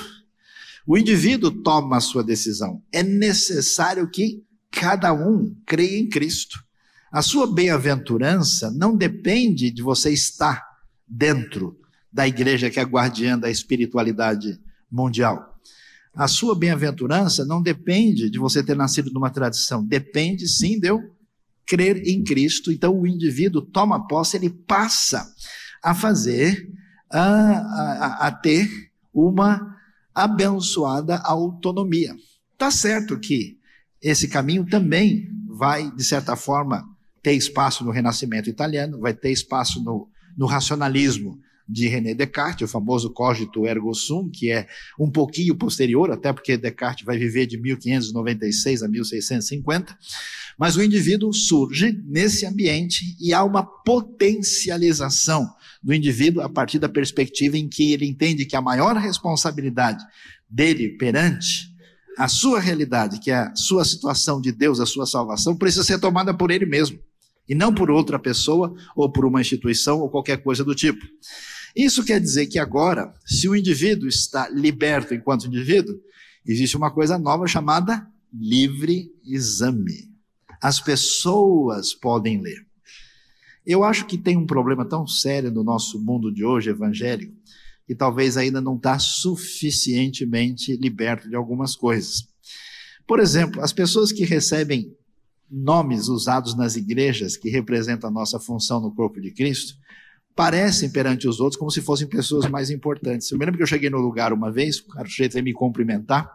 O indivíduo toma a sua decisão. É necessário que cada um creia em Cristo. A sua bem-aventurança não depende de você estar dentro da igreja que é guardiã da espiritualidade mundial. A sua bem-aventurança não depende de você ter nascido numa tradição, depende sim de eu crer em Cristo. Então o indivíduo toma posse, ele passa a fazer, a, a, a ter uma abençoada autonomia. Tá certo que esse caminho também vai, de certa forma, ter espaço no Renascimento italiano, vai ter espaço no, no racionalismo de René Descartes, o famoso cogito ergo sum, que é um pouquinho posterior, até porque Descartes vai viver de 1596 a 1650, mas o indivíduo surge nesse ambiente e há uma potencialização do indivíduo a partir da perspectiva em que ele entende que a maior responsabilidade dele perante a sua realidade, que é a sua situação de Deus, a sua salvação, precisa ser tomada por ele mesmo e não por outra pessoa ou por uma instituição ou qualquer coisa do tipo. Isso quer dizer que agora, se o indivíduo está liberto enquanto indivíduo, existe uma coisa nova chamada livre exame. As pessoas podem ler. Eu acho que tem um problema tão sério no nosso mundo de hoje evangélico que talvez ainda não está suficientemente liberto de algumas coisas. Por exemplo, as pessoas que recebem nomes usados nas igrejas que representam a nossa função no corpo de Cristo, parecem perante os outros como se fossem pessoas mais importantes. Eu me lembro que eu cheguei no lugar uma vez, o cara veio me cumprimentar,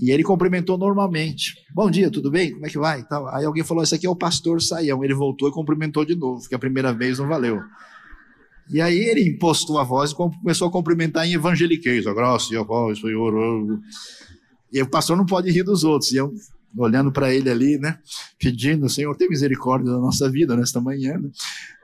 e ele cumprimentou normalmente. Bom dia, tudo bem? Como é que vai? Aí alguém falou: Esse aqui é o pastor Saião. Ele voltou e cumprimentou de novo, porque a primeira vez não valeu. E aí ele impostou a voz e começou a cumprimentar em evangeliquez. A graça e a. E o pastor não pode rir dos outros. E eu olhando para ele ali, né? Pedindo, Senhor, tem misericórdia da nossa vida nesta manhã. Né?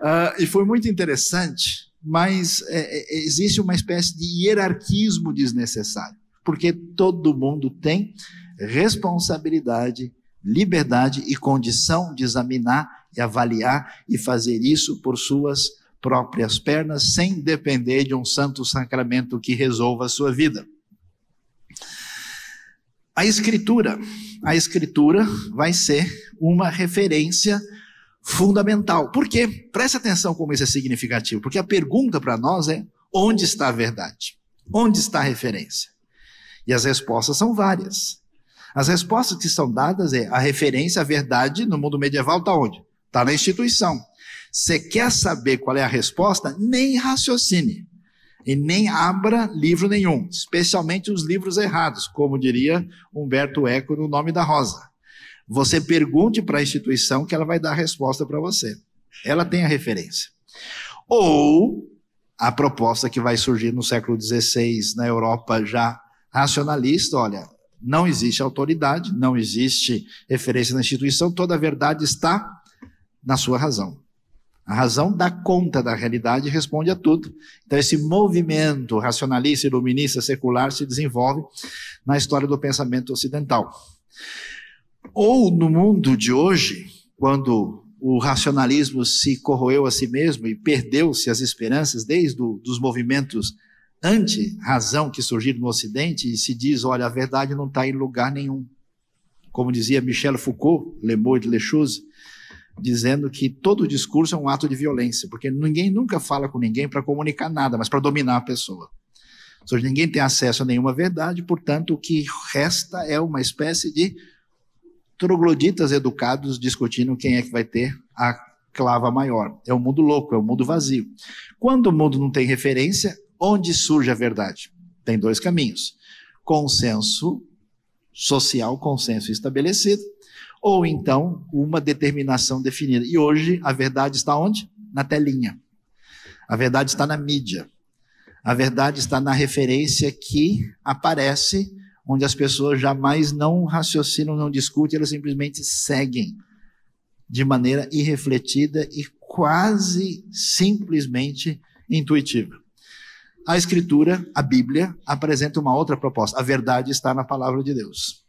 Uh, e foi muito interessante, mas é, é, existe uma espécie de hierarquismo desnecessário, porque todo mundo tem responsabilidade, liberdade e condição de examinar e avaliar e fazer isso por suas próprias pernas, sem depender de um santo sacramento que resolva a sua vida. A escritura, a escritura vai ser uma referência fundamental. Por quê? Preste atenção como isso é significativo, porque a pergunta para nós é: onde está a verdade? Onde está a referência? E as respostas são várias. As respostas que são dadas é a referência à verdade no mundo medieval está onde? Está na instituição. Você quer saber qual é a resposta? Nem raciocine. E nem abra livro nenhum, especialmente os livros errados, como diria Humberto Eco no Nome da Rosa. Você pergunte para a instituição que ela vai dar a resposta para você. Ela tem a referência. Ou a proposta que vai surgir no século XVI na Europa já racionalista, olha, não existe autoridade, não existe referência na instituição, toda a verdade está na sua razão. A razão dá conta da realidade e responde a tudo. Então, esse movimento racionalista, iluminista, secular se desenvolve na história do pensamento ocidental. Ou no mundo de hoje, quando o racionalismo se corroeu a si mesmo e perdeu-se as esperanças desde os movimentos anti-razão que surgiram no Ocidente e se diz, olha, a verdade não está em lugar nenhum. Como dizia Michel Foucault, Le Mot de Lechuse, dizendo que todo discurso é um ato de violência, porque ninguém nunca fala com ninguém para comunicar nada, mas para dominar a pessoa. Ou seja, ninguém tem acesso a nenhuma verdade, portanto, o que resta é uma espécie de trogloditas educados discutindo quem é que vai ter a clava maior. É um mundo louco, é um mundo vazio. Quando o mundo não tem referência, onde surge a verdade? Tem dois caminhos: consenso social, consenso estabelecido, ou então uma determinação definida. E hoje a verdade está onde? Na telinha. A verdade está na mídia. A verdade está na referência que aparece, onde as pessoas jamais não raciocinam, não discutem, elas simplesmente seguem de maneira irrefletida e quase simplesmente intuitiva. A Escritura, a Bíblia, apresenta uma outra proposta. A verdade está na palavra de Deus.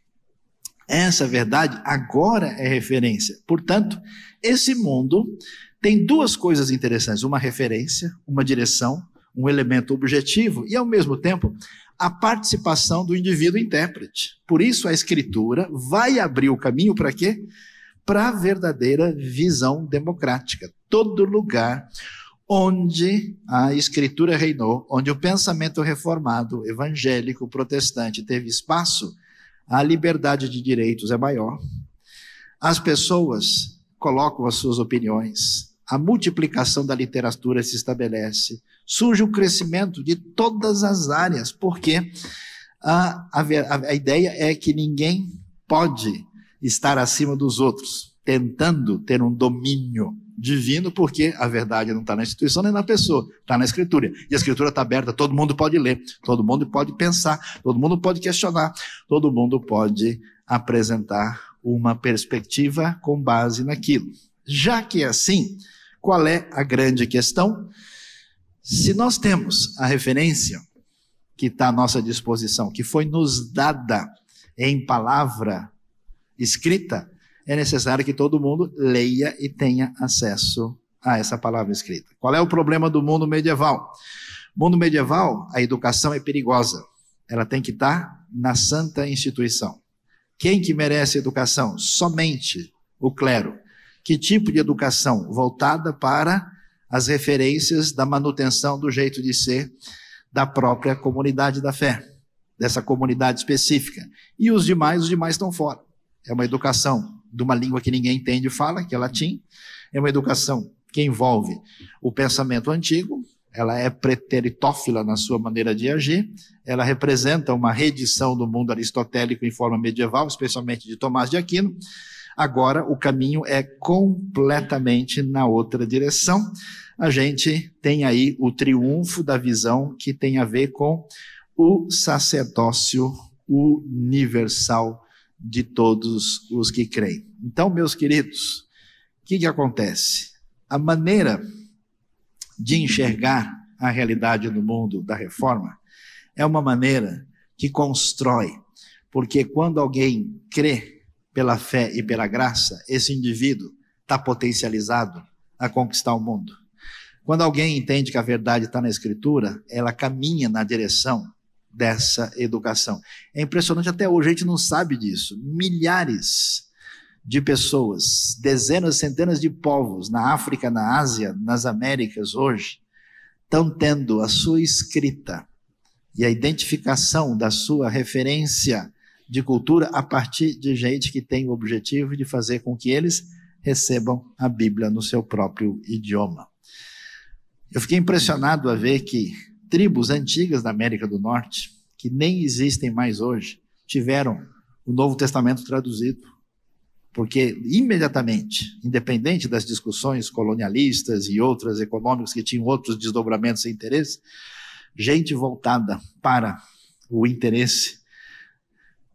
Essa verdade agora é referência. Portanto, esse mundo tem duas coisas interessantes: uma referência, uma direção, um elemento objetivo e, ao mesmo tempo, a participação do indivíduo intérprete. Por isso, a Escritura vai abrir o caminho para quê? Para a verdadeira visão democrática. Todo lugar onde a Escritura reinou, onde o pensamento reformado, evangélico, protestante teve espaço a liberdade de direitos é maior, as pessoas colocam as suas opiniões, a multiplicação da literatura se estabelece, surge o crescimento de todas as áreas, porque a, a, a ideia é que ninguém pode estar acima dos outros, tentando ter um domínio divino, porque a verdade não está na instituição nem na pessoa, está na escritura. E a escritura está aberta, todo mundo pode ler, todo mundo pode pensar, todo mundo pode questionar, todo mundo pode apresentar uma perspectiva com base naquilo. Já que é assim, qual é a grande questão? Se nós temos a referência que está à nossa disposição, que foi nos dada em palavra escrita, é necessário que todo mundo leia e tenha acesso a essa palavra escrita. Qual é o problema do mundo medieval? Mundo medieval, a educação é perigosa. Ela tem que estar na santa instituição. Quem que merece educação? Somente o clero. Que tipo de educação? Voltada para as referências da manutenção do jeito de ser da própria comunidade da fé, dessa comunidade específica. E os demais, os demais estão fora. É uma educação de uma língua que ninguém entende e fala, que é latim. É uma educação que envolve o pensamento antigo, ela é preteritófila na sua maneira de agir, ela representa uma reedição do mundo aristotélico em forma medieval, especialmente de Tomás de Aquino. Agora o caminho é completamente na outra direção. A gente tem aí o triunfo da visão que tem a ver com o sacerdócio universal de todos os que creem. Então, meus queridos, o que, que acontece? A maneira de enxergar a realidade do mundo da reforma é uma maneira que constrói, porque quando alguém crê pela fé e pela graça, esse indivíduo está potencializado a conquistar o mundo. Quando alguém entende que a verdade está na Escritura, ela caminha na direção dessa educação. É impressionante até hoje, a gente não sabe disso. Milhares de pessoas, dezenas, centenas de povos na África, na Ásia, nas Américas hoje, estão tendo a sua escrita e a identificação da sua referência de cultura a partir de gente que tem o objetivo de fazer com que eles recebam a Bíblia no seu próprio idioma. Eu fiquei impressionado a ver que tribos antigas da América do Norte, que nem existem mais hoje, tiveram o Novo Testamento traduzido. Porque imediatamente, independente das discussões colonialistas e outras econômicas que tinham outros desdobramentos e interesses, gente voltada para o interesse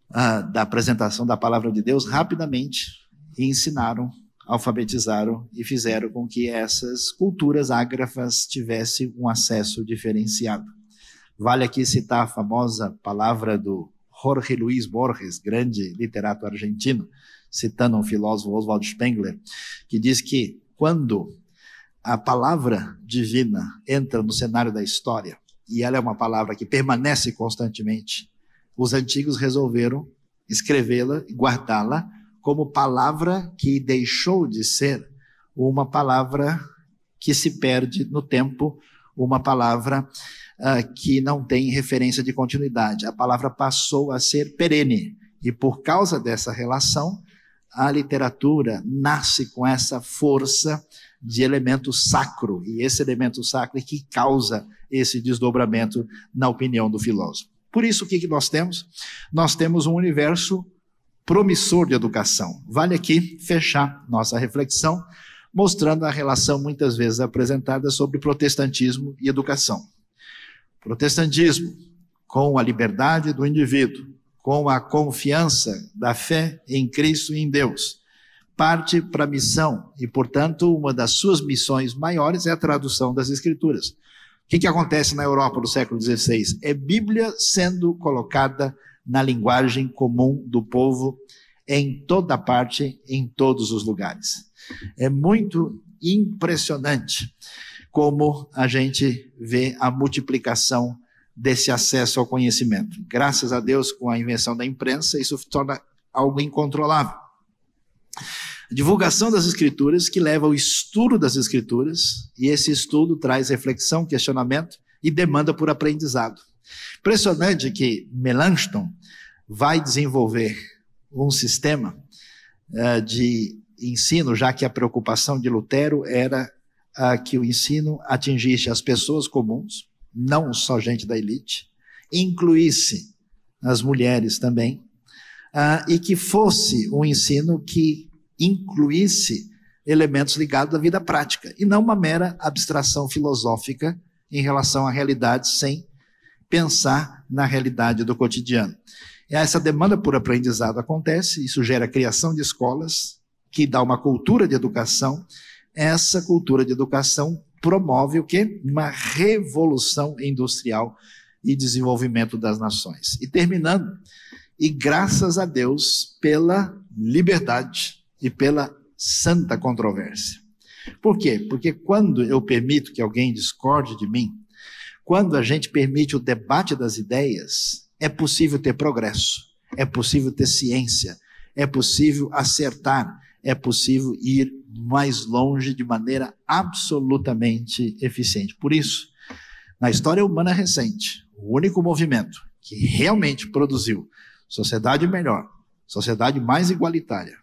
uh, da apresentação da palavra de Deus rapidamente ensinaram alfabetizaram e fizeram com que essas culturas ágrafas tivessem um acesso diferenciado. Vale aqui citar a famosa palavra do Jorge Luiz Borges, grande literato argentino, citando um filósofo Oswald Spengler, que diz que quando a palavra divina entra no cenário da história, e ela é uma palavra que permanece constantemente, os antigos resolveram escrevê-la e guardá-la como palavra que deixou de ser uma palavra que se perde no tempo, uma palavra uh, que não tem referência de continuidade. A palavra passou a ser perene. E por causa dessa relação, a literatura nasce com essa força de elemento sacro, e esse elemento sacro é que causa esse desdobramento na opinião do filósofo. Por isso, o que, que nós temos? Nós temos um universo promissor de educação. Vale aqui fechar nossa reflexão mostrando a relação muitas vezes apresentada sobre protestantismo e educação. Protestantismo com a liberdade do indivíduo, com a confiança da fé em Cristo e em Deus, parte para a missão e, portanto, uma das suas missões maiores é a tradução das Escrituras. O que, que acontece na Europa do século XVI? É Bíblia sendo colocada na linguagem comum do povo em toda parte, em todos os lugares. É muito impressionante como a gente vê a multiplicação desse acesso ao conhecimento. Graças a Deus, com a invenção da imprensa, isso se torna algo incontrolável. A divulgação das escrituras que leva ao estudo das escrituras, e esse estudo traz reflexão, questionamento e demanda por aprendizado. Impressionante que Melanchthon vai desenvolver um sistema uh, de ensino, já que a preocupação de Lutero era uh, que o ensino atingisse as pessoas comuns, não só gente da elite, incluísse as mulheres também, uh, e que fosse um ensino que incluísse elementos ligados à vida prática, e não uma mera abstração filosófica em relação à realidade sem pensar na realidade do cotidiano. Essa demanda por aprendizado acontece, isso gera a criação de escolas, que dá uma cultura de educação. Essa cultura de educação promove o quê? Uma revolução industrial e desenvolvimento das nações. E terminando, e graças a Deus pela liberdade e pela santa controvérsia. Por quê? Porque quando eu permito que alguém discorde de mim, quando a gente permite o debate das ideias, é possível ter progresso, é possível ter ciência, é possível acertar, é possível ir mais longe de maneira absolutamente eficiente. Por isso, na história humana recente, o único movimento que realmente produziu sociedade melhor, sociedade mais igualitária,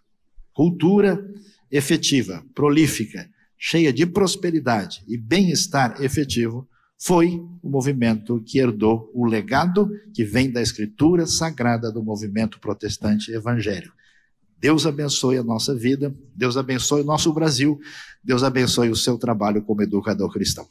cultura efetiva, prolífica, cheia de prosperidade e bem-estar efetivo, foi o movimento que herdou o legado que vem da escritura sagrada do movimento protestante evangélico. Deus abençoe a nossa vida, Deus abençoe o nosso Brasil, Deus abençoe o seu trabalho como educador cristão.